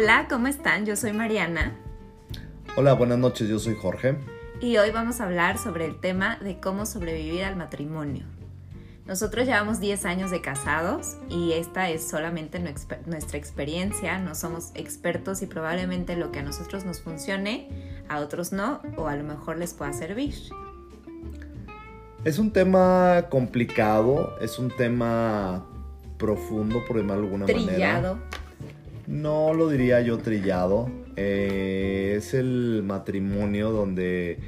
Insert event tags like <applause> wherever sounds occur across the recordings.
Hola, ¿cómo están? Yo soy Mariana. Hola, buenas noches, yo soy Jorge. Y hoy vamos a hablar sobre el tema de cómo sobrevivir al matrimonio. Nosotros llevamos 10 años de casados y esta es solamente nuestra experiencia, no somos expertos y probablemente lo que a nosotros nos funcione, a otros no, o a lo mejor les pueda servir. Es un tema complicado, es un tema profundo, por llamarlo de alguna Trillado. manera. No lo diría yo trillado. Eh, es el matrimonio donde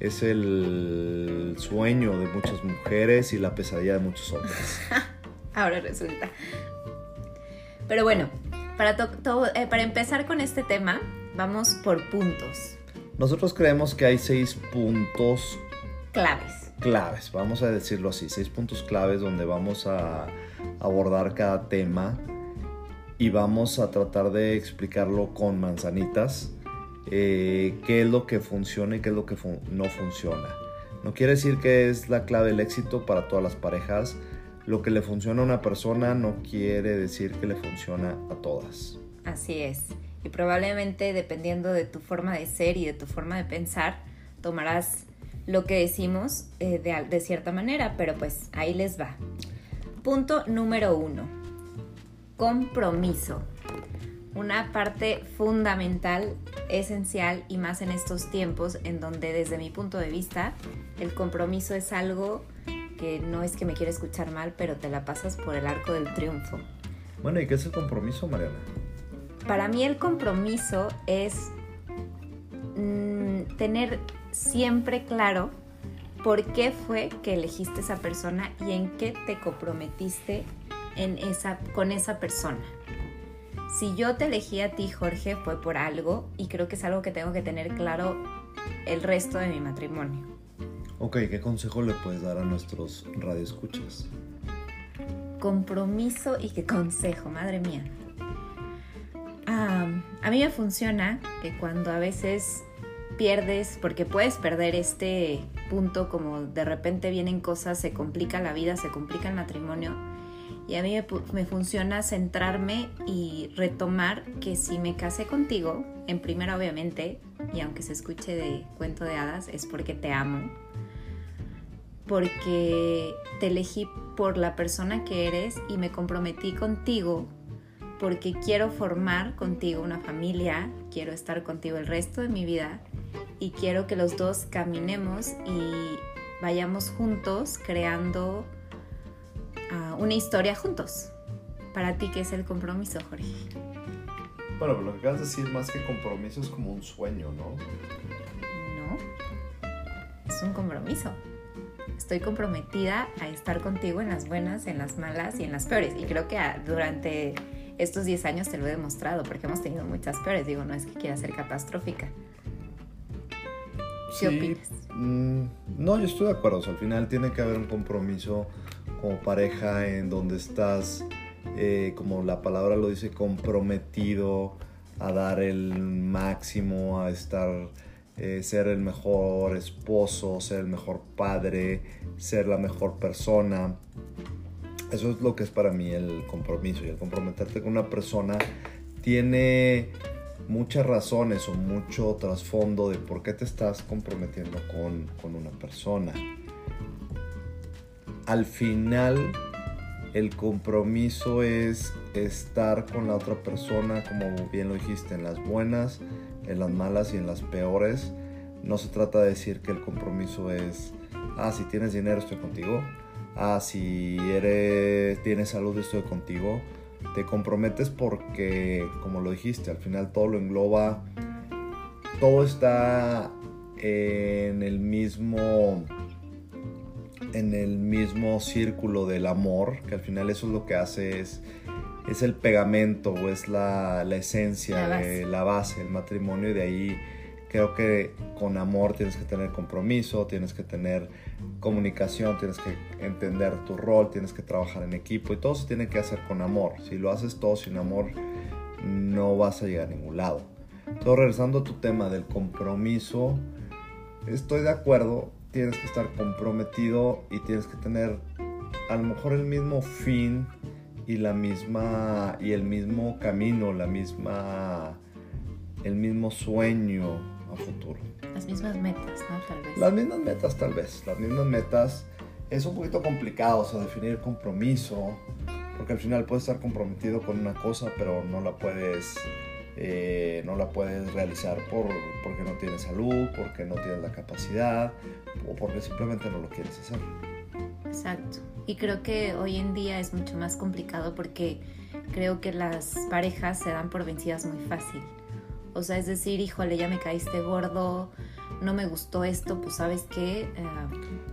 es el sueño de muchas mujeres y la pesadilla de muchos hombres. <laughs> Ahora resulta. Pero bueno, para, eh, para empezar con este tema, vamos por puntos. Nosotros creemos que hay seis puntos claves. Claves, vamos a decirlo así, seis puntos claves donde vamos a abordar cada tema y vamos a tratar de explicarlo con manzanitas eh, qué es lo que funciona y qué es lo que no funciona. No quiere decir que es la clave del éxito para todas las parejas. Lo que le funciona a una persona no quiere decir que le funciona a todas. Así es. Y probablemente dependiendo de tu forma de ser y de tu forma de pensar, tomarás lo que decimos eh, de, de cierta manera, pero pues ahí les va. Punto número uno. Compromiso una parte fundamental, esencial y más en estos tiempos en donde desde mi punto de vista el compromiso es algo que no es que me quiera escuchar mal, pero te la pasas por el arco del triunfo. Bueno, ¿y qué es el compromiso, Mariana? Para mí el compromiso es mm, tener siempre claro por qué fue que elegiste esa persona y en qué te comprometiste en esa, con esa persona si yo te elegí a ti, Jorge, fue por algo y creo que es algo que tengo que tener claro el resto de mi matrimonio. Ok, ¿qué consejo le puedes dar a nuestros radioescuchas? Compromiso y qué consejo, madre mía. a mí me funciona que cuando a veces pierdes, porque puedes perder este punto como de repente vienen cosas, se complica la vida, se complica el matrimonio, y a mí me, funciona centrarme y retomar que si me casé contigo, en primera obviamente, y aunque se escuche de cuento de hadas, es porque te amo. Porque te elegí por la persona que eres y me comprometí contigo porque quiero formar contigo una familia, quiero estar contigo el resto de mi vida y quiero que los dos caminemos y vayamos juntos creando una historia juntos. Para ti, ¿qué es el compromiso, Jorge? Bueno, lo que acabas de decir, más que compromiso, es como un sueño, ¿no? No, es un compromiso. Estoy comprometida a estar contigo en las buenas, en las malas y en las peores. Y creo que durante estos 10 años te lo he demostrado, porque hemos tenido muchas peores. Digo, no es que quiera ser catastrófica. ¿Qué opinas? Mm, no, yo estoy de acuerdo. al final tiene que haber un compromiso como pareja en donde estás, eh, como la palabra lo dice, comprometido a dar el máximo, a estar, eh, ser el mejor esposo, ser el mejor padre, ser la mejor persona. Eso es lo que es para mí el compromiso. Y el comprometerte con una persona tiene muchas razones o mucho trasfondo de por qué te estás comprometiendo con, con una persona al final el compromiso es estar con la otra persona, como bien lo dijiste, en las buenas, en las malas y en las peores. No se trata de decir que el compromiso es, ah, si tienes dinero estoy contigo, ah, si eres, tienes salud estoy contigo. Te comprometes porque, como lo dijiste, al final todo lo engloba, todo está en el mismo en el mismo círculo del amor, que al final eso es lo que hace es, es el pegamento o es la, esencia, la de la base del matrimonio y de ahí creo que con amor tienes que tener compromiso, tienes que tener comunicación, tienes que entender tu rol, tienes que trabajar en equipo y todo se tiene que hacer con amor. Si lo haces todo sin amor, no vas a llegar a ningún lado. Entonces, regresando a tu tema del compromiso, estoy de acuerdo, tienes que estar comprometido y tienes que tener a lo mejor el mismo fin y la misma y el mismo camino, la misma el mismo sueño a futuro. Las mismas metas, ¿no? Tal vez. Las mismas metas tal vez, las mismas metas. Es un poquito complicado, o sea, definir compromiso, porque al final puedes estar comprometido con una cosa, pero no la puedes eh, no la puedes realizar por, porque no tienes salud, porque no tienes la capacidad o porque simplemente no lo quieres hacer. Exacto. Y creo que hoy en día es mucho más complicado porque creo que las parejas se dan por vencidas muy fácil. O sea, es decir, híjole, ya me caíste gordo, no me gustó esto, pues sabes qué, eh,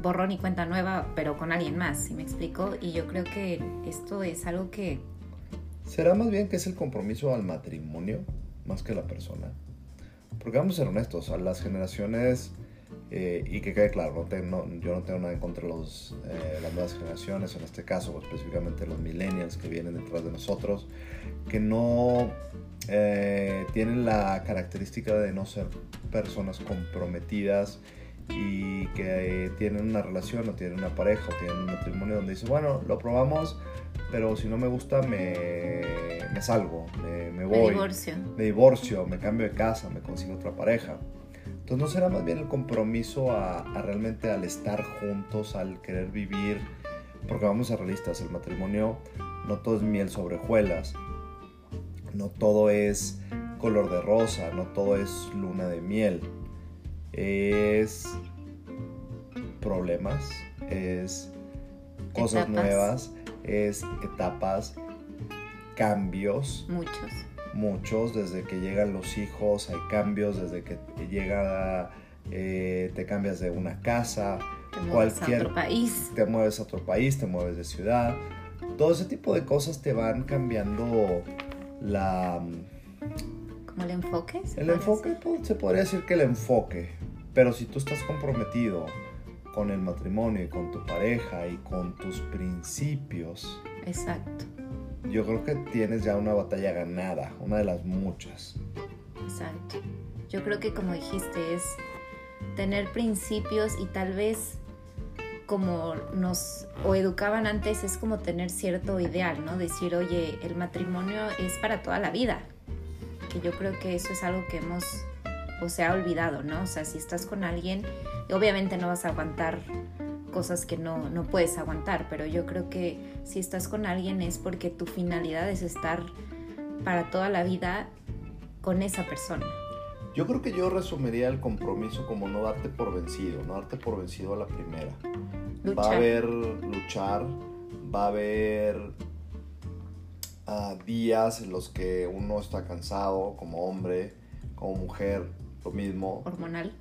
borrón y cuenta nueva, pero con alguien más, ¿sí me explico? Y yo creo que esto es algo que ¿Será más bien que es el compromiso al matrimonio más que la persona? Porque vamos a ser honestos, a las generaciones, eh, y que quede claro, yo no tengo nada en contra de los, eh, las nuevas generaciones, en este caso específicamente los millennials que vienen detrás de nosotros, que no eh, tienen la característica de no ser personas comprometidas y que tienen una relación o tienen una pareja o tienen un matrimonio donde dicen, bueno, lo probamos, pero si no me gusta me, me salgo, me, voy. Me divorcio. Me divorcio, me cambio de casa, me consigo otra pareja. Entonces no será más bien el compromiso a, realmente al estar juntos, al querer vivir, porque vamos a realistas, el matrimonio no todo es miel sobre hojuelas, no todo es color de rosa, no todo es luna de miel, es problemas, es cosas nuevas, es etapas, cambios. Muchos. Muchos, desde que llegan los hijos hay cambios, desde que llega, eh, te cambias de una casa, te mueves a otro país. Te mueves a otro país, te mueves de ciudad. Todo ese tipo de cosas te van cambiando la... ¿Como el enfoque? El enfoque, pues, se podría decir que el enfoque. Pero si tú estás comprometido con el matrimonio y con tu pareja y con tus principios. Exacto. Yo creo que tienes ya una batalla ganada, una de las muchas. Exacto. Yo creo que como dijiste es tener principios y tal vez como nos o educaban antes es como tener cierto ideal, ¿no? Decir, oye, el matrimonio es para toda la vida. Que yo creo que eso es algo que hemos o se ha olvidado, ¿no? O sea, si estás con alguien, obviamente no vas a aguantar cosas que no, no puedes aguantar, pero yo creo que si estás con alguien es porque tu finalidad es estar para toda la vida con esa persona. Yo creo que yo resumiría el compromiso como no darte por vencido, no darte por vencido a la primera. Va a haber luchar, va a haber días en los que uno está cansado como hombre, como mujer, lo mismo. Hormonal.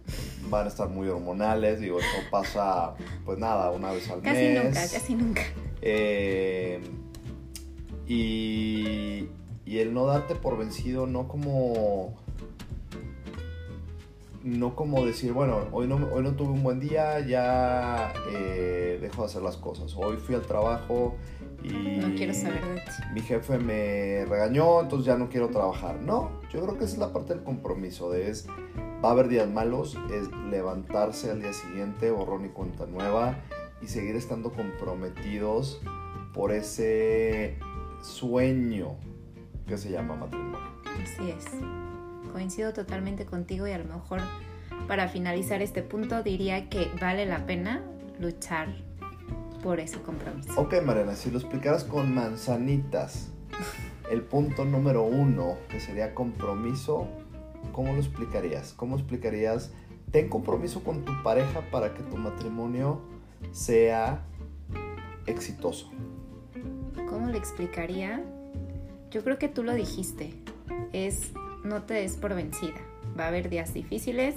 Van a estar muy hormonales, digo, eso pasa, pues nada, una vez al mes. Casi nunca, casi nunca. Eh, y, y el no darte por vencido, no como no como decir, bueno, hoy no, hoy no tuve un buen día, ya eh, dejo de hacer las cosas. Hoy fui al trabajo y... No quiero saber de ti. Mi jefe me regañó, entonces ya no quiero trabajar. No, yo creo que esa es la parte del compromiso, de es, va a haber días malos, es levantarse al día siguiente, borrón y cuenta nueva, y seguir estando comprometidos por ese sueño que se llama matrimonio. Así es coincido totalmente contigo y a lo mejor para finalizar este punto diría que vale la pena luchar por ese compromiso. Ok, Mariana, si lo explicaras con manzanitas, el punto número uno, que sería compromiso, ¿cómo lo explicarías? ¿Cómo explicarías? Ten compromiso con tu pareja para que tu matrimonio sea exitoso. ¿Cómo lo explicaría? Yo creo que tú lo dijiste. Es no te des por vencida. Va a haber días difíciles,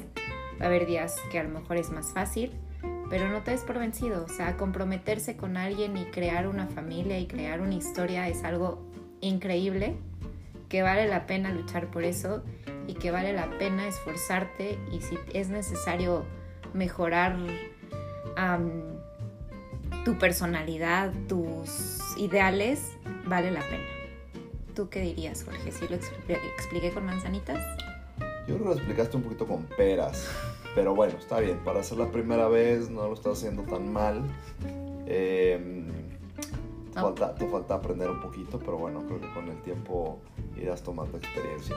va a haber días que a lo mejor es más fácil, pero no te des por vencido. O sea, comprometerse con alguien y crear una familia y crear una historia es algo increíble, que vale la pena luchar por eso y que vale la pena esforzarte y si es necesario mejorar tu personalidad, tus ideales, vale la pena. ¿Tú qué dirías, Jorge? ¿Sí lo expliqué con manzanitas? Yo creo que lo explicaste un poquito con peras. Pero bueno, está bien. Para ser la primera vez no lo estás haciendo tan mal. Em, Te, falta, te falta aprender un poquito, pero bueno, creo que con el tiempo irás tomando experiencia.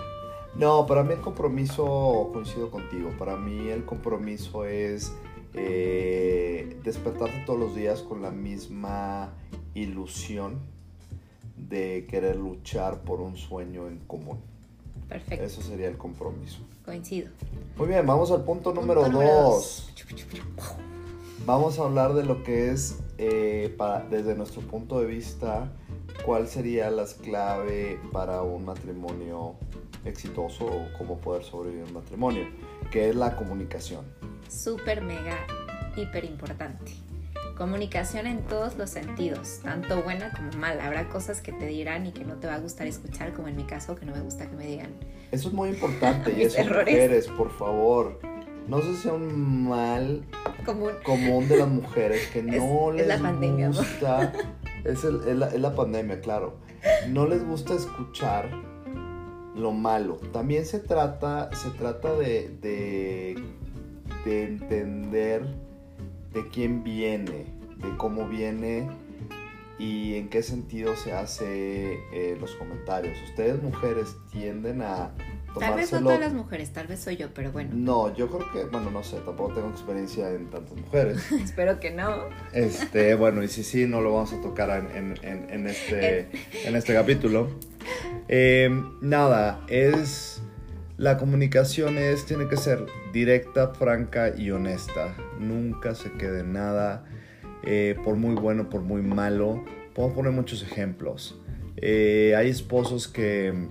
No, para mí el compromiso, coincido contigo, para mí el compromiso es eh, despertarte todos los días con la misma ilusión de querer luchar por un sueño en común. Perfecto. Eso sería el compromiso. Coincido. Muy bien, vamos al punto número Punto número dos. Vamos a hablar de lo que es, eh, para- desde nuestro punto de vista, cuál sería las clave para un matrimonio exitoso o cómo poder sobrevivir un matrimonio, que es la comunicación. Súper, mega, hiper importante. Comunicación en todos los sentidos, tanto buena como mala. Habrá cosas que te dirán y que no te va a gustar escuchar, como en mi caso, que no me gusta que me digan. Eso es muy importante <laughs> y eso errores. mujeres, por favor. No sé si sea un mal Como un- común de las mujeres que <laughs> no es les la pandemia, gusta. Es, el- es la, es la pandemia, claro. No les gusta escuchar lo malo. También se trata, se trata de, de, de entender de quién viene, de cómo viene y en qué sentido se hace eh, los comentarios. Ustedes mujeres tienden a Tal vez no tomárselo todas las mujeres, tal vez soy yo, pero bueno, no, yo creo que, bueno, no sé, tampoco tengo experiencia en tantas mujeres. <laughs> espero que no. Este, bueno, y si sí, no lo vamos a tocar en, en- en- en este, en este capítulo. Eh, nada, es. La comunicación es, tiene que ser directa, franca y honesta. Nunca se quede nada, eh, por muy bueno, por muy malo. Podemos poner muchos ejemplos. Eh, hay esposos que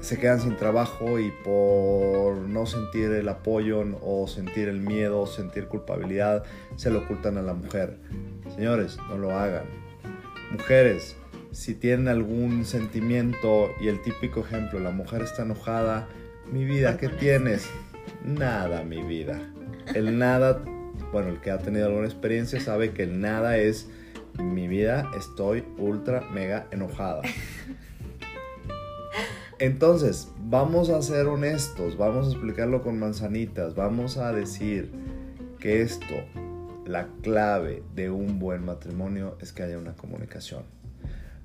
se quedan sin trabajo y por no sentir el apoyo o sentir el miedo sentir culpabilidad se lo ocultan a la mujer. Señores, no lo hagan. Mujeres, si tienen algún sentimiento y el típico ejemplo, la mujer está enojada, mi vida, ¿qué tienes? Nada, mi vida. El nada, bueno, el que ha tenido alguna experiencia sabe que el nada es mi vida, estoy ultra mega enojada. Entonces, vamos a ser honestos, vamos a explicarlo con manzanitas, vamos a decir que esto, la clave de un buen matrimonio es que haya una comunicación.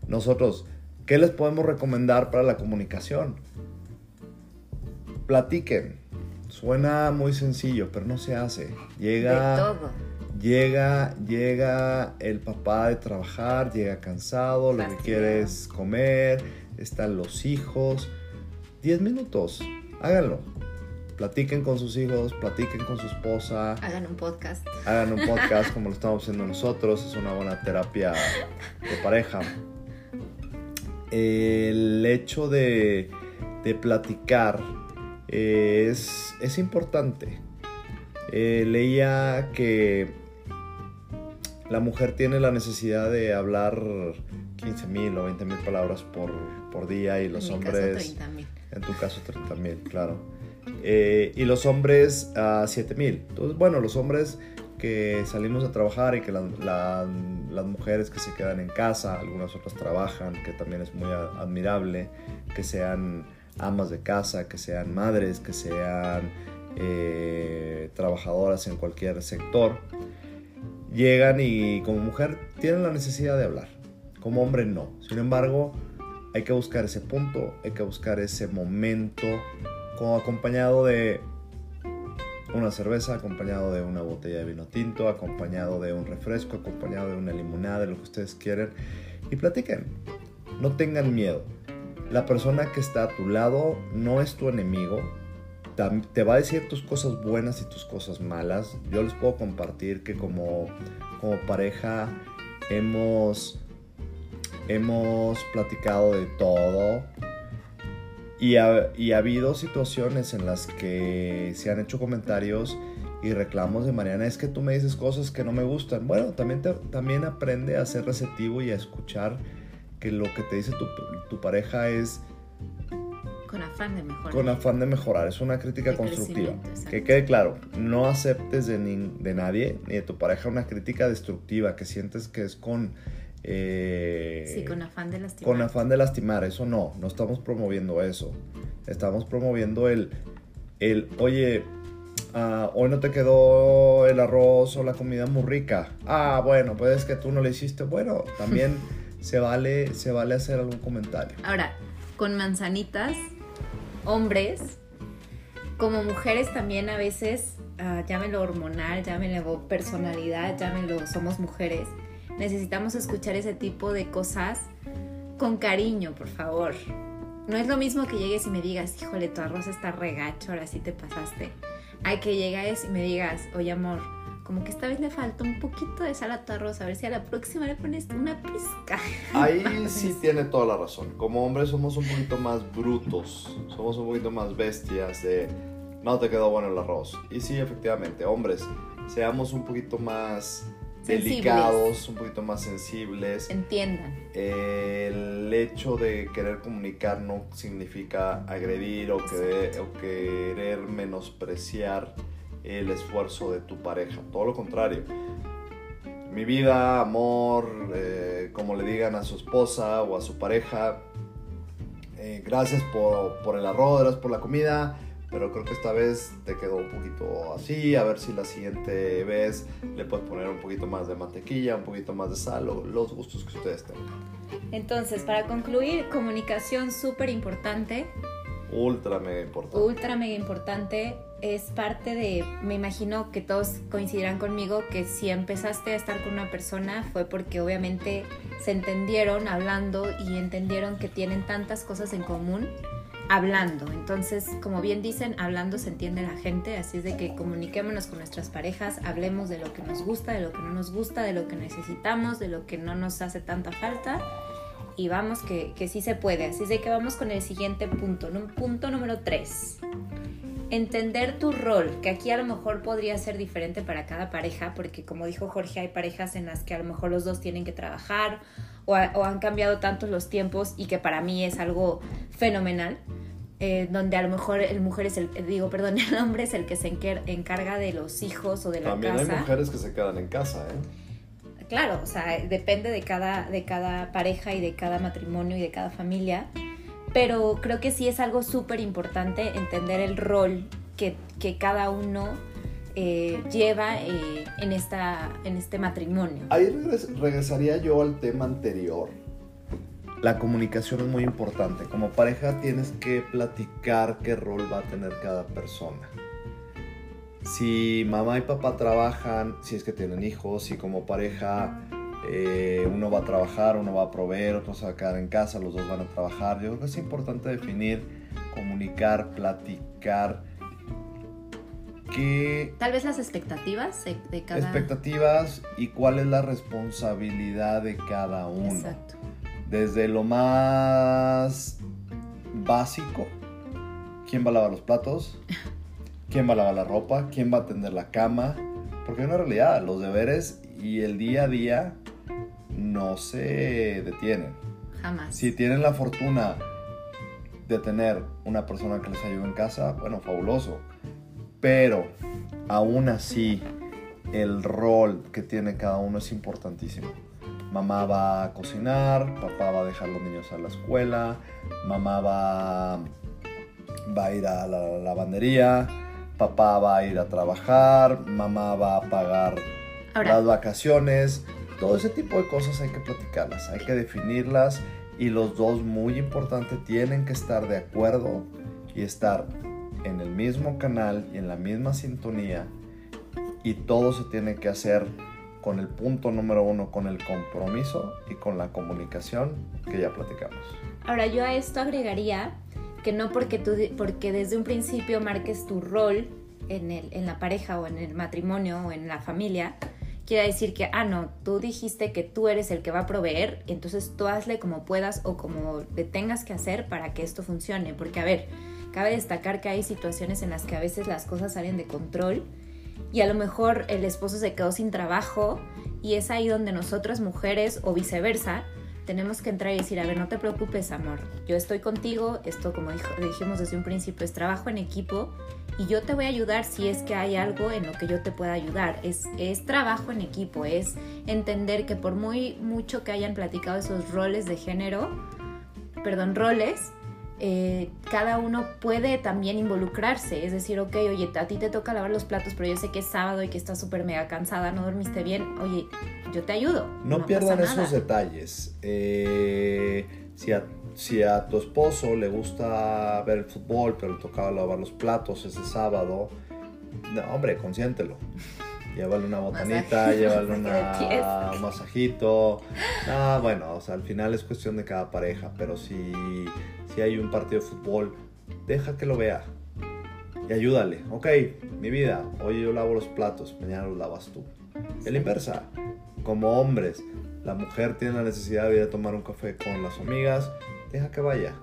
Nosotros, ¿qué les podemos recomendar para la comunicación? Platiquen. Suena muy sencillo, pero no se hace. Llega De todo. Llega, llega el papá de trabajar, llega cansado, lo que quiere es comer, están los hijos. 10 minutos, háganlo. Platiquen con sus hijos, platiquen con su esposa, Hagan un podcast. hagan un podcast <laughs> como lo estamos haciendo nosotros, es una buena terapia de pareja. El hecho de, de platicar eh, es, es importante. Eh, leía que la mujer tiene la necesidad de hablar 15 mil o 20 mil palabras por, por día y los en hombres... caso, 30 mil. En tu caso 30 mil, claro. Eh, y los hombres a 7 mil. Entonces, bueno, los hombres que salimos a trabajar y que la- la- las mujeres que se quedan en casa, algunas otras trabajan, que también es muy admirable, que sean amas de casa, que sean madres, que sean eh, trabajadoras en cualquier sector, llegan y como mujer tienen la necesidad de hablar, como hombre no. Sin embargo, hay que buscar ese punto, hay que buscar ese momento, acompañado de una cerveza, acompañado de una botella de vino tinto, acompañado de un refresco, acompañado de una limonada, de lo que ustedes quieren, y platiquen. No tengan miedo. La persona que está a tu lado no es tu enemigo. Te va a decir tus cosas buenas y tus cosas malas. Yo les puedo compartir que como, como pareja hemos hemos platicado de todo y ha, y ha habido situaciones en las que se han hecho comentarios y reclamos de Mariana, es que tú me dices cosas que no me gustan. Bueno, también, también aprende a ser receptivo y a escuchar que lo que te dice tu, tu pareja es Con afán de mejorar. con afán de mejorar, es una crítica De constructiva. Que quede claro, no aceptes de, nin- de nadie ni de tu pareja una crítica destructiva que sientes que es con... eh, Sí, con afán de lastimar. con afán de lastimar, eso no, no estamos promoviendo eso. Estamos promoviendo el, el oye, ah, hoy no te quedó el arroz o la comida muy rica. Ah, bueno, pues es que tú no le hiciste. Bueno, también <laughs> se vale, se vale hacer algún comentario. Ahora, con manzanitas, hombres, como mujeres también a veces, uh, llámenlo hormonal, llámenlo personalidad, llámenlo somos mujeres, necesitamos escuchar ese tipo de cosas con cariño, por favor. No es lo mismo que llegues y me digas, híjole, tu arroz está regacho, ahora sí te pasaste. Hay que llegues y me digas, oye amor, como que esta vez le falta un poquito de sal a tu arroz, a ver si a la próxima le pones una pizca. Ahí <laughs> sí tiene toda la razón. Como hombres somos un poquito más brutos, somos un poquito más bestias de no te quedó bueno el arroz. Y sí, efectivamente, hombres, seamos un poquito más delicados, un poquito más sensibles. Entiendan. el hecho de querer comunicar no significa agredir o, o querer menospreciar el esfuerzo de tu pareja. Todo lo contrario. Mi vida, amor, eh, como le digan a su esposa o a su pareja, eh, gracias por, por el arroz, gracias por la comida pero creo que esta vez te quedó un poquito así, a ver si la siguiente vez le puedes poner un poquito más de mantequilla, un poquito más de sal, o los gustos que ustedes tengan. Entonces, para concluir, comunicación súper importante. Ultra mega importante. Ultra mega importante. Es parte de, me imagino que todos coincidirán conmigo, que si empezaste a estar con una persona fue porque obviamente se entendieron hablando y entendieron que tienen tantas cosas en común hablando. Entonces, como bien dicen, hablando se entiende la gente, así es de que comuniquémonos con nuestras parejas, hablemos de lo que nos gusta, de lo que no nos gusta, de lo que necesitamos, de lo que no nos hace tanta falta y vamos que, que sí se puede. Así es de que vamos con el siguiente punto, punto número 3. Entender tu rol, que aquí a lo mejor podría ser diferente para cada pareja, porque como dijo Jorge, hay parejas en las que a lo mejor los dos tienen que trabajar o, o han cambiado tantos los tiempos y que para mí es algo fenomenal eh, donde a lo mejor el mujer es el, digo, perdón, <laughs> el hombre es el que se encarga de los hijos o de la También casa. También hay mujeres que se quedan en casa, ¿eh? Claro, o sea, depende de cada, de cada pareja y de cada matrimonio y de cada familia, pero creo que sí es algo súper importante entender el rol que, que cada uno eh, lleva eh, en, esta, en este matrimonio. Ahí regresaría yo al tema anterior la comunicación es muy importante. Como pareja tienes que platicar qué rol va a tener cada persona. Si mamá y papá trabajan, si es que tienen hijos, si como pareja eh, uno va a trabajar, uno va a proveer, otro se va a quedar en casa, los dos van a trabajar. Yo creo que es importante definir, comunicar, platicar. Que Tal vez las expectativas de cada... Expectativas y cuál es la responsabilidad de cada uno. Exacto desde lo más básico, quién va a lavar los platos, <laughs> quién va a lavar la ropa, quién va a atender la cama, porque es una realidad, los deberes y el día a día no se detienen. Jamás. Si tienen la fortuna de tener una persona que les ayude en casa, bueno, fabuloso. Pero aún así, el rol que tiene cada uno es importantísimo. Mamá va a cocinar, papá va a dejar los niños a la escuela, mamá va, va a ir a la lavandería, papá va a ir a trabajar, mamá va a pagar las vacaciones. Todo ese tipo de cosas hay que platicarlas, hay que definirlas y los dos, muy importante, tienen que estar de acuerdo y estar en el mismo canal y en la misma sintonía y todo se tiene que hacer con el punto número uno, con el compromiso y con la comunicación que ya platicamos. Ahora yo a esto agregaría que no porque, tú, porque desde un principio marques tu rol en, el, en la pareja o en el matrimonio o en la familia, quiere decir que, ah, no, tú dijiste que tú eres el que va a proveer, entonces tú hazle como puedas o como le tengas que hacer para que esto funcione. Porque, a ver, cabe destacar que hay situaciones en las que a veces las cosas salen de control y a lo mejor el esposo se quedó sin trabajo y es ahí donde nosotras mujeres o viceversa tenemos que entrar y decir, a ver, no te preocupes, amor, yo estoy contigo, esto como dijimos desde un principio es trabajo en equipo y yo te voy a ayudar si es que hay algo en lo que yo te pueda ayudar. Es, es trabajo en equipo, es entender que por muy mucho que hayan platicado esos roles de género, perdón, roles, eh, cada uno puede también involucrarse. Es decir, ok, oye, a ti te toca lavar los platos, pero yo sé que es sábado y que estás súper mega cansada, no dormiste bien. Oye, yo te ayudo. No, pierdan esos detalles. Eh, si, a, si a tu esposo le gusta ver el fútbol, pero le tocaba lavar los platos ese sábado, hombre, consiéntelo <laughs> llévale una botanita, llévale una, <laughs> un masajito. Ah, bueno, o sea, al final es cuestión de cada pareja, pero si, si hay un partido de fútbol, deja que lo vea y ayúdale. Ok, mi vida, hoy yo lavo los platos, mañana los lavas tú. Es la inversa. Como hombres, la mujer tiene la necesidad de ir a tomar un café con las amigas, deja que vaya.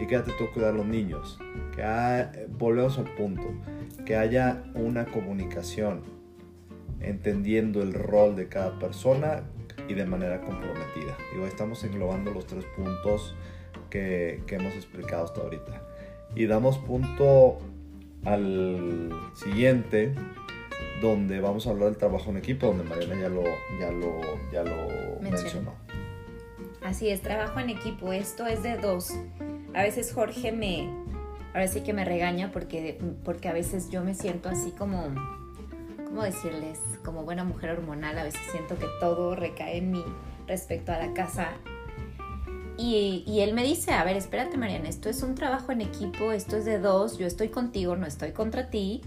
Y quédate tú a cuidar a los niños. Que volvemos al punto. Que haya una comunicación entendiendo el rol de cada persona y de manera comprometida. Digo, estamos englobando los tres puntos que, que hemos explicado hasta ahorita. Y damos punto al siguiente, donde vamos a hablar del trabajo en equipo, donde Mariana ya lo, ya lo, ya lo mencionó. Así es, trabajo en equipo. Esto es de dos. A veces Jorge me, ahora sí que me regaña porque, porque a veces yo me siento así como ¿cómo decirles? Como buena mujer hormonal, a veces siento que todo recae en mí respecto a la casa. Y, y, él me dice, a ver, espérate Mariana, esto es un trabajo en equipo, esto es de dos, yo estoy contigo, no estoy contra ti.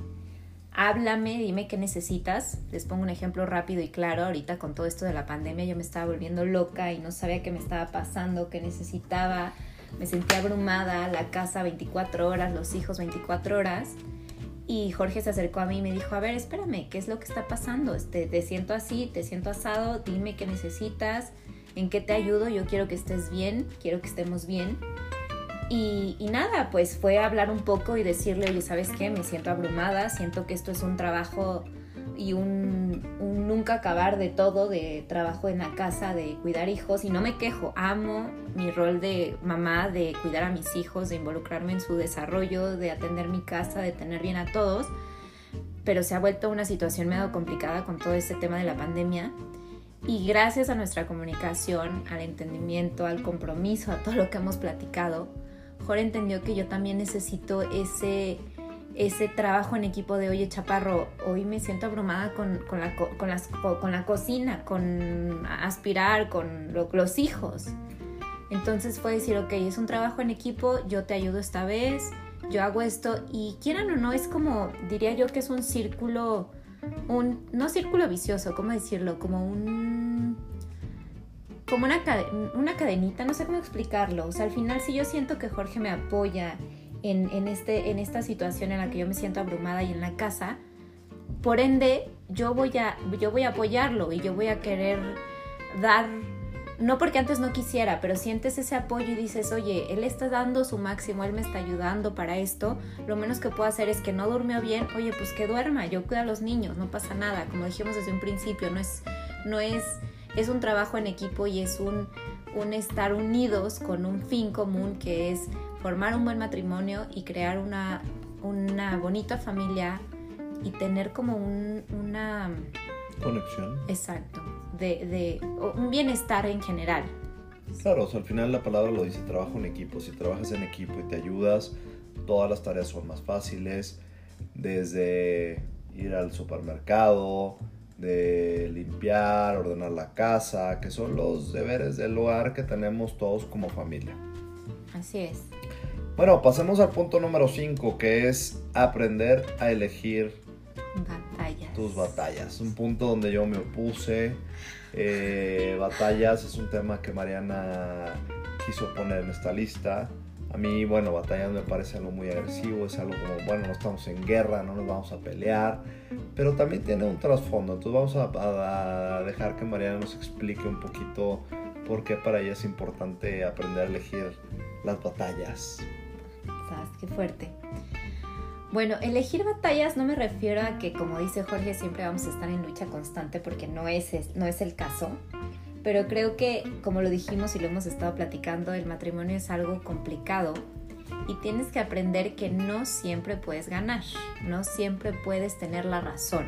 Háblame, dime qué necesitas. Les pongo un ejemplo rápido y claro. Ahorita con todo esto de la pandemia yo me estaba volviendo loca y no sabía qué me estaba pasando, qué necesitaba. Me sentía abrumada, la casa 24 horas, los hijos 24 horas. Y Jorge se acercó a mí y me dijo, a ver, espérame, ¿qué es lo que está pasando? Este, te siento así, te siento asado, dime qué necesitas, en qué te ayudo, yo quiero que estés bien, quiero que estemos bien. Y, y, nada, pues fue hablar un poco y decirle, oye, ¿sabes qué? Me siento abrumada, siento que esto es un trabajo y un, nunca acabar de todo, de trabajo en la casa, de cuidar hijos. Y no me quejo, amo mi rol de mamá, de cuidar a mis hijos, de involucrarme en su desarrollo, de atender mi casa, de tener bien a todos. Pero se ha vuelto una situación medio complicada con todo este tema de la pandemia. Y gracias a nuestra comunicación, al entendimiento, al compromiso, a todo lo que hemos platicado, Jorge entendió que yo también necesito ese ese trabajo en equipo de, oye, Chaparro, hoy me siento abrumada con, la, con, las, con la, cocina, con aspirar, con los hijos. Entonces fue decir, ok, es un trabajo en equipo, yo te ayudo esta vez, yo hago esto y quieran o no, es como, diría yo que es un círculo, un, no círculo vicioso, ¿cómo decirlo? Como un, como una, una cadenita, no sé cómo explicarlo. O sea, al final si yo siento que Jorge me apoya en, este, en esta situación en la que yo me siento abrumada y en la casa, por ende yo voy a, yo voy a apoyarlo y yo voy a querer dar, no porque antes no quisiera, pero sientes ese apoyo y dices, oye, él está dando su máximo, él me está ayudando para esto, lo menos que puedo hacer es que no durmió bien, oye, pues que duerma, yo cuido a los niños, no pasa nada, como dijimos desde un principio, no es, no es, es un trabajo en equipo y es un, un estar unidos con un fin común que es formar un buen matrimonio y crear una, una bonita familia y tener como un, una conexión. Exacto, de, de, un bienestar en general. Claro, al final la palabra lo dice, trabajo en equipo. Si trabajas en equipo y te ayudas, todas las tareas son más fáciles, desde ir al supermercado, de limpiar, ordenar la casa, que son los deberes del hogar que tenemos todos como familia. Así es. Bueno, pasemos al punto número 5, que es aprender a elegir batallas. tus batallas. Un punto donde yo me opuse. Eh, batallas es un tema que Mariana quiso poner en esta lista. A mí, bueno, batallas me parece algo muy agresivo, es algo como, bueno, no estamos en guerra, no nos vamos a pelear, pero también tiene un trasfondo. Entonces vamos a, dejar que Mariana nos explique un poquito por qué para ella es importante aprender a elegir las batallas qué fuerte. Bueno, elegir batallas no me refiero a que, como dice Jorge, siempre vamos a estar en lucha constante porque no es, no es el caso. Pero creo que, como lo dijimos y lo hemos estado platicando, el matrimonio es algo complicado y tienes que aprender que no siempre puedes ganar, no siempre puedes tener la razón.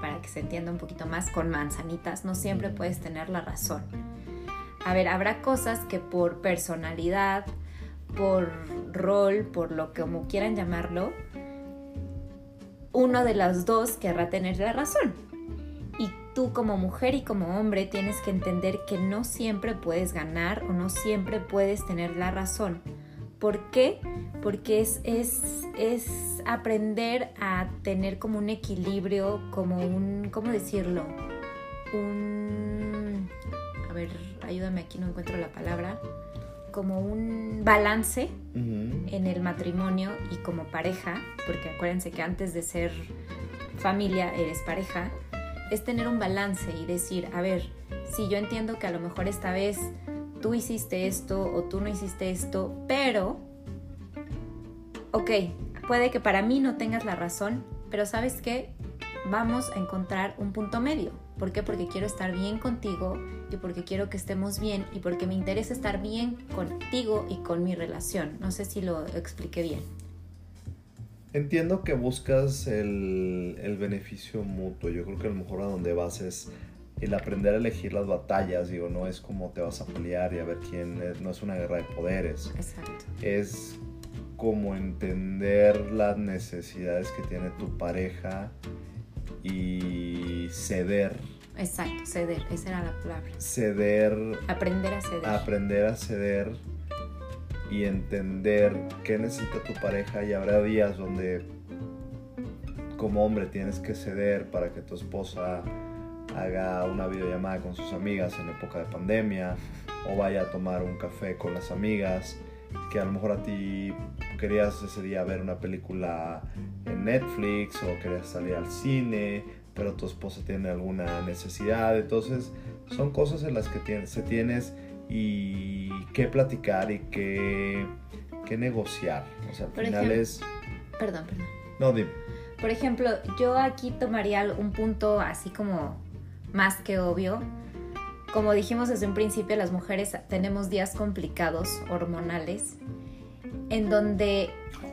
Para que se entienda un poquito más con manzanitas, no siempre puedes tener la razón. A ver, habrá cosas que por personalidad, por rol, por lo que como quieran llamarlo, uno de los dos querrá tener la razón. Tú como mujer y como hombre tienes que entender que no siempre puedes ganar o no siempre puedes tener la razón. ¿Por qué? Porque es, es, es aprender a tener como un equilibrio, como un, ¿cómo decirlo? Un... A ver, ayúdame aquí, no encuentro la palabra como un balance en el matrimonio y como pareja, porque acuérdense que antes de ser familia eres pareja, es tener un balance y decir, a ver, si yo entiendo que a lo mejor esta vez tú hiciste esto o tú no hiciste esto, pero, ok, puede que para mí no tengas la razón, pero sabes qué, vamos a encontrar un punto medio. ¿Por qué? Porque quiero estar bien contigo y porque quiero que estemos bien y porque me interesa estar bien contigo y con mi relación. No sé si lo expliqué bien. Entiendo que buscas el, el beneficio mutuo. Yo creo que a lo mejor a donde vas es el aprender a elegir las batallas. Digo, no es como te vas a pelear y a ver quién es, no es una guerra de poderes. Exacto. Es como entender las necesidades que tiene tu pareja y ceder. Exacto, ceder, esa era la palabra. Ceder. Aprender a ceder. Aprender a ceder y entender qué necesita tu pareja y habrá días donde como hombre tienes que ceder para que tu esposa haga una videollamada con sus amigas en época de pandemia o vaya a tomar un café con las amigas que a lo mejor a ti querías ese día ver una película en Netflix o querías salir al cine, pero tu esposa tiene alguna necesidad. Entonces, son cosas en las que se tienes y que platicar y que, que negociar. O sea, al final es... Perdón, perdón. No, dime. Por ejemplo, yo aquí tomaría un punto así como más que obvio. Como dijimos desde un principio, las mujeres tenemos días complicados hormonales en donde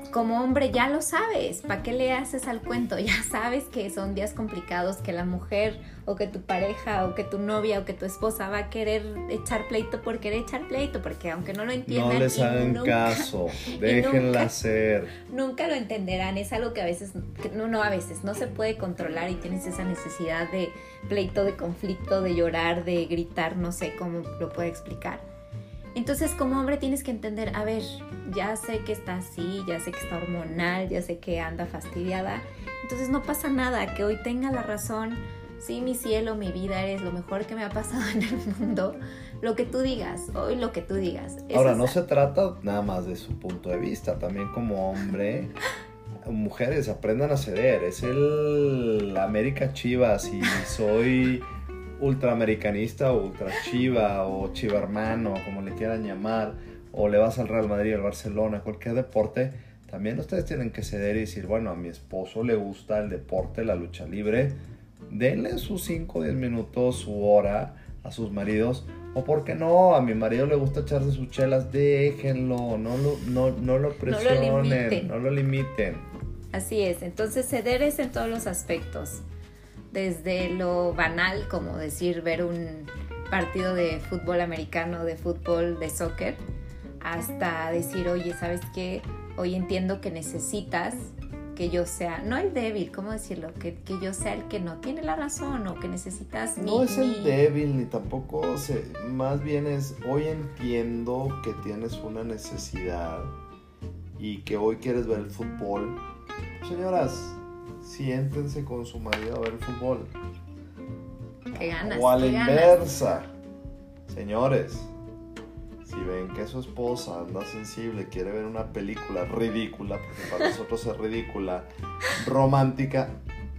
como hombre ya lo sabes, ¿para qué le haces al cuento? <laughs> Ya sabes que son días complicados, que la mujer o que tu pareja o que tu novia o que tu esposa va a querer echar pleito por querer echar pleito, porque aunque no lo entiendan... No les hagan caso, <laughs> déjenla hacer. Nunca lo entenderán, es algo que a veces, no, no a veces, no se puede controlar y tienes esa necesidad de pleito, de conflicto, de llorar, de gritar, no sé cómo lo puedo explicar entonces como hombre tienes que entender, a ver, ya sé que está así, ya sé que está hormonal, ya sé que anda fastidiada. Entonces no pasa nada, que hoy tenga la razón. Sí, mi cielo, mi vida, eres lo mejor que me ha pasado en el mundo. Lo que tú digas, hoy lo que tú digas. Ahora, no se trata nada más de su punto de vista, también como hombre, <laughs> mujeres aprendan a ceder. Es el América Chivas y soy ultraamericanista o ultra chiva o chiva hermano, como le quieran llamar, o le vas al Real Madrid, al Barcelona, cualquier deporte, también ustedes tienen que ceder y decir, bueno, a mi esposo le gusta el deporte, la lucha libre, denle sus 5 o 10 minutos, su hora a sus maridos, o porque no, a mi marido le gusta echarse sus chelas, déjenlo, no lo, no, no lo presionen, no lo limiten. Así es, entonces ceder es en todos los aspectos desde lo banal como decir ver un partido de fútbol americano, de fútbol, de soccer, hasta decir, oye, ¿sabes qué? Hoy entiendo que necesitas que yo sea, no el débil, ¿cómo decirlo? Que, que yo sea el que no tiene la razón o que necesitas... No es el débil ni tampoco, se, más bien es, hoy entiendo que tienes una necesidad y que hoy quieres ver el fútbol. Señoras, siéntense con su marido a ver fútbol. Qué ganas. O a la inversa. Señores, si ven que su esposa anda sensible, quiere ver una película ridícula, porque para nosotros es ridícula, romántica,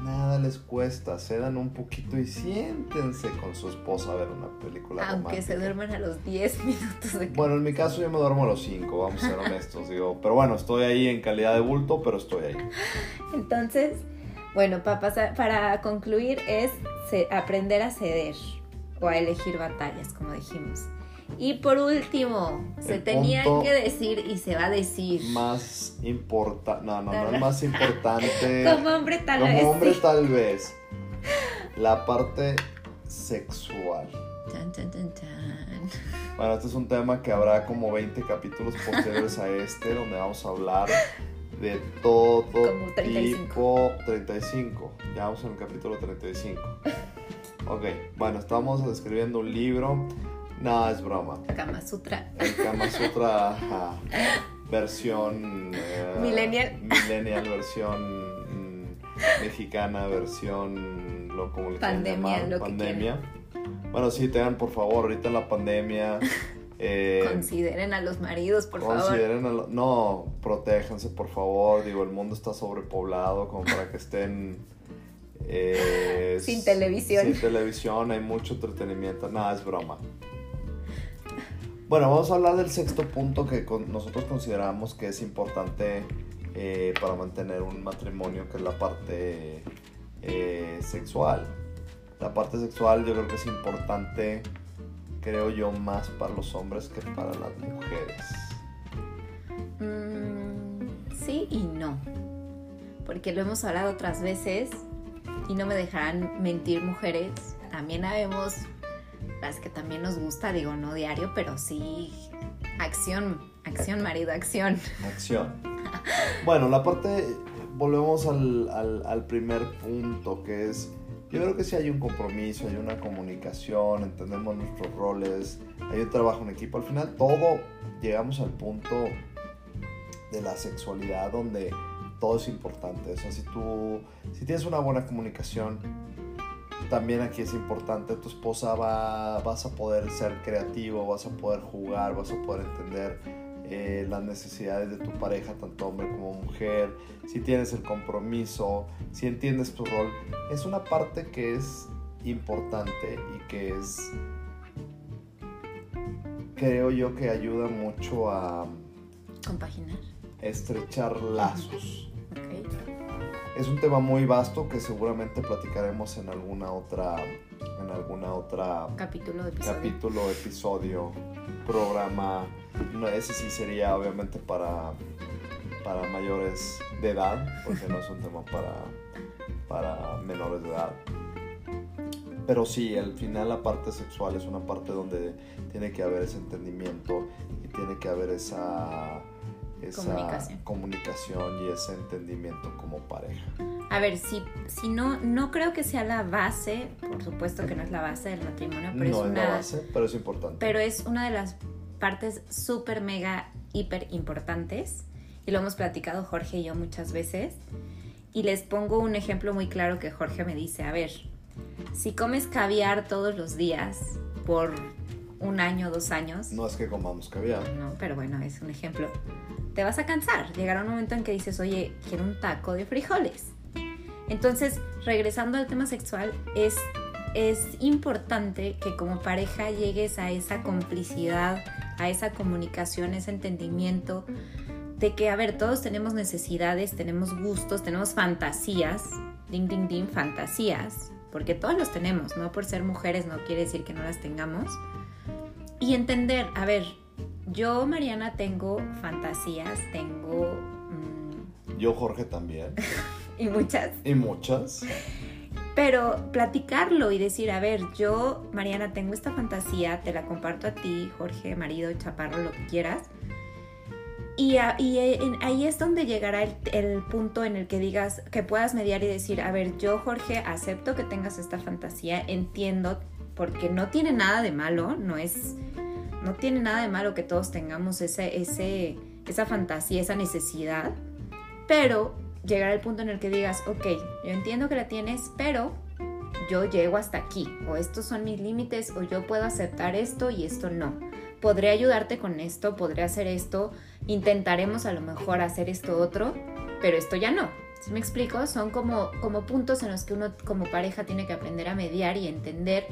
nada les cuesta, cedan un poquito y siéntense con su esposa a ver una película Aunque se duerman a los 10 minutos de Bueno, en mi caso yo me duermo a los 5, vamos a ser honestos, digo, pero bueno, estoy ahí en calidad de bulto, pero estoy ahí. Entonces, bueno, para, para concluir es aprender a ceder o a elegir batallas, como dijimos. Y por último, se tenía que decir y se va a decir. Más importante, no, no, no, es más importante. <laughs> como hombre tal vez. Como hombre tal vez. La parte sexual. Tan, tan, tan, tan. Bueno, este es un tema que habrá como 20 capítulos posteriores a este, donde vamos a hablar de todo Como 35. tipo 35. Ya vamos en el capítulo 35. Ok, bueno, estamos escribiendo un libro. No, es broma. Kama Sutra. El Kama Sutra ajá, versión... eh, Millennial. Millennial, versión mm, mexicana, versión... Lo, como le Pandemia, llamar, lo que pandemia. Bueno, sí, tengan por favor, ahorita en la pandemia... <laughs> eh, Consideren a los maridos, por favor. Consideren a lo- no, protéjanse por favor. Digo, el mundo está sobrepoblado como para que estén eh, <laughs> Sin televisión. Sin televisión, hay mucho entretenimiento. Nada, es broma. Bueno, vamos a hablar del sexto punto que nosotros consideramos que es importante eh, para mantener un matrimonio, que es la parte eh, sexual. La parte sexual yo creo que es importante, creo yo, más para los hombres que para las mujeres. Mm, sí y no. Porque lo hemos hablado otras veces y no me dejarán mentir mujeres. También habemos las que también nos gusta, digo, no diario, pero sí acción, acción marido, acción. Acción. Bueno, la parte, volvemos al, al- primer punto, que es, yo creo que si hay un compromiso, hay una comunicación, entendemos nuestros roles, hay un trabajo en equipo, al final todo llegamos al punto de la sexualidad donde todo es importante. O sea, si tú, si tienes una buena comunicación, también aquí es importante, tu esposa va, vas a poder ser creativo, vas a poder jugar, vas a poder entender eh, las necesidades de tu pareja, tanto hombre como mujer, si tienes el compromiso, si entiendes tu rol, es una parte que es importante y que es, creo yo que ayuda mucho a Compaginar. estrechar lazos. Es un tema muy vasto que seguramente platicaremos en alguna otra, en alguna otra Capítulo episodio. capítulo, episodio, programa. No, ese sí sería obviamente para, para mayores de edad, porque no es un tema para, para menores de edad. Pero sí, al final la parte sexual es una parte donde tiene que haber ese entendimiento y tiene que haber esa, esa Comunicación. comunicación y ese entendimiento como pareja. A ver, si, si no, no creo que sea la base, por supuesto que no es la base del matrimonio, pero no es es una la base, pero es importante. pero es una de las partes súper, mega, hiper importantes. Y lo hemos platicado Jorge y yo muchas veces. Y les pongo un ejemplo muy claro que Jorge me dice, a ver, si comes caviar todos los días por un año, dos años, no es que comamos caviar. no, pero bueno, es un ejemplo, te vas a cansar. Llegará un momento en que dices, oye, quiero un taco de frijoles. Entonces, regresando al tema sexual, es, es importante que como pareja llegues a esa complicidad, a esa comunicación, ese entendimiento de que, a ver, todos tenemos necesidades, tenemos gustos, tenemos fantasías, ding, ding, ding, fantasías, porque todos los tenemos, no por ser mujeres no quiere decir que no las tengamos. Y entender, a ver, yo, Mariana, tengo fantasías, tengo... mm, Yo, Jorge, también. <laughs> y muchas. Y muchas. Pero platicarlo y decir, a ver, yo, Mariana, tengo esta fantasía, te la comparto a ti, Jorge, marido, chaparro, lo que quieras. Y, a- y en- ahí es donde llegará el, el punto en el que digas, que puedas mediar y decir, a ver, yo, Jorge, acepto que tengas esta fantasía, entiendo, porque no tiene nada de malo, no es, no tiene nada de malo que todos tengamos ese, ese, esa fantasía, esa necesidad, pero llegar al punto en el que digas, ok, yo entiendo que la tienes, pero yo llego hasta aquí, o estos son mis límites, o yo puedo aceptar esto y esto no. Podré ayudarte con esto, podré hacer esto, intentaremos a lo mejor hacer esto otro, pero esto ya no. Si me explico? Son como, como puntos en los que uno como pareja tiene que aprender a mediar y entender,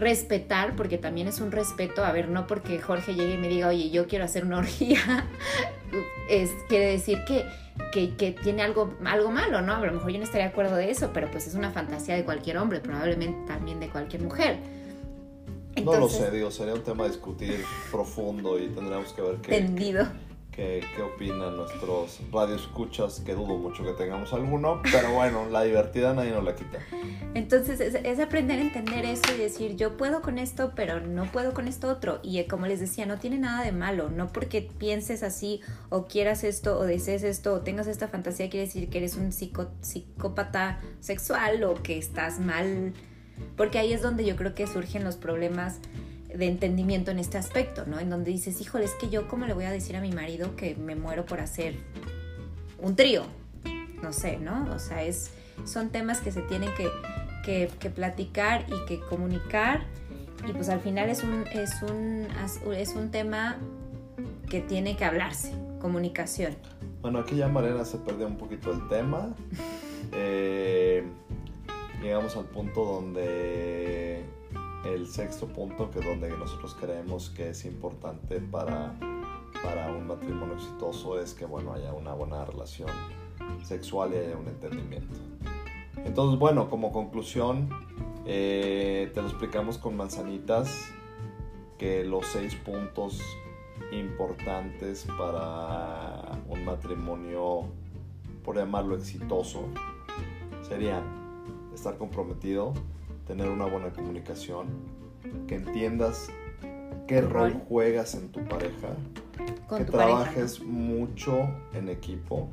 respetar, porque también es un respeto, a ver, no porque Jorge llegue y me diga, oye, yo quiero hacer una <laughs> orgía, es, quiere decir que, que, que tiene algo, algo malo, ¿no? A lo mejor yo no estaría de acuerdo de eso, pero pues es una fantasía de cualquier hombre, probablemente también de cualquier mujer. no lo Entonces, sé, digo, sería un tema a discutir profundo y tendríamos que ver qué, Tendido. qué, qué opinan nuestros radioescuchas, que dudo mucho que tengamos alguno, pero bueno, la divertida nadie nos la quita. Entonces es, aprender a entender eso y decir, yo puedo con esto, pero no puedo con esto otro. Y eh, como les decía, no tiene nada de malo, no porque pienses así o quieras esto o desees esto o tengas esta fantasía quiere decir que eres un psicópata sexual o que estás mal, porque ahí es donde yo creo que surgen los problemas de entendimiento en este aspecto, ¿no? En donde dices, híjole, es que yo cómo le voy a decir a mi marido que me muero por hacer un trío, no sé, ¿no? O sea, es, son temas que se tienen que, que, que platicar y que comunicar y pues al final es un, es un, es un tema que tiene que hablarse, comunicación. Bueno, aquí ya Mariana se perdió un poquito el tema. <laughs> Eh, llegamos al punto donde el sexto punto, que es donde nosotros creemos que es importante para, para un matrimonio exitoso, es que bueno, haya una buena relación sexual y haya un entendimiento. Entonces, bueno, como conclusión, eh, te lo explicamos con manzanitas, que los seis puntos importantes para un matrimonio, por llamarlo exitoso, serían estar comprometido, tener una buena comunicación, que entiendas qué rol rol. juegas en tu pareja, Con que tu pareja, ¿no? trabajes mucho en equipo,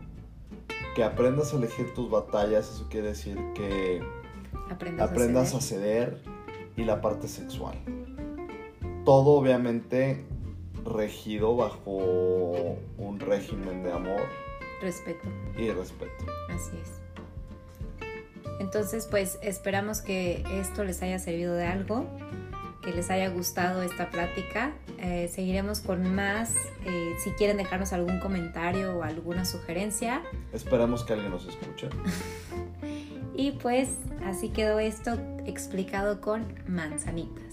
que aprendas a elegir tus batallas, eso quiere decir que aprendas, aprendas a ceder. ceder y la parte sexual. Todo obviamente regido bajo un régimen de amor respeto. y respeto. Así es. Entonces, pues esperamos que esto les haya servido de algo, que les haya gustado esta plática. Eh, seguiremos con más. eh, si quieren dejarnos algún comentario o alguna sugerencia. Esperamos que alguien nos escuche. <laughs> Y pues así quedó esto explicado con manzanitas.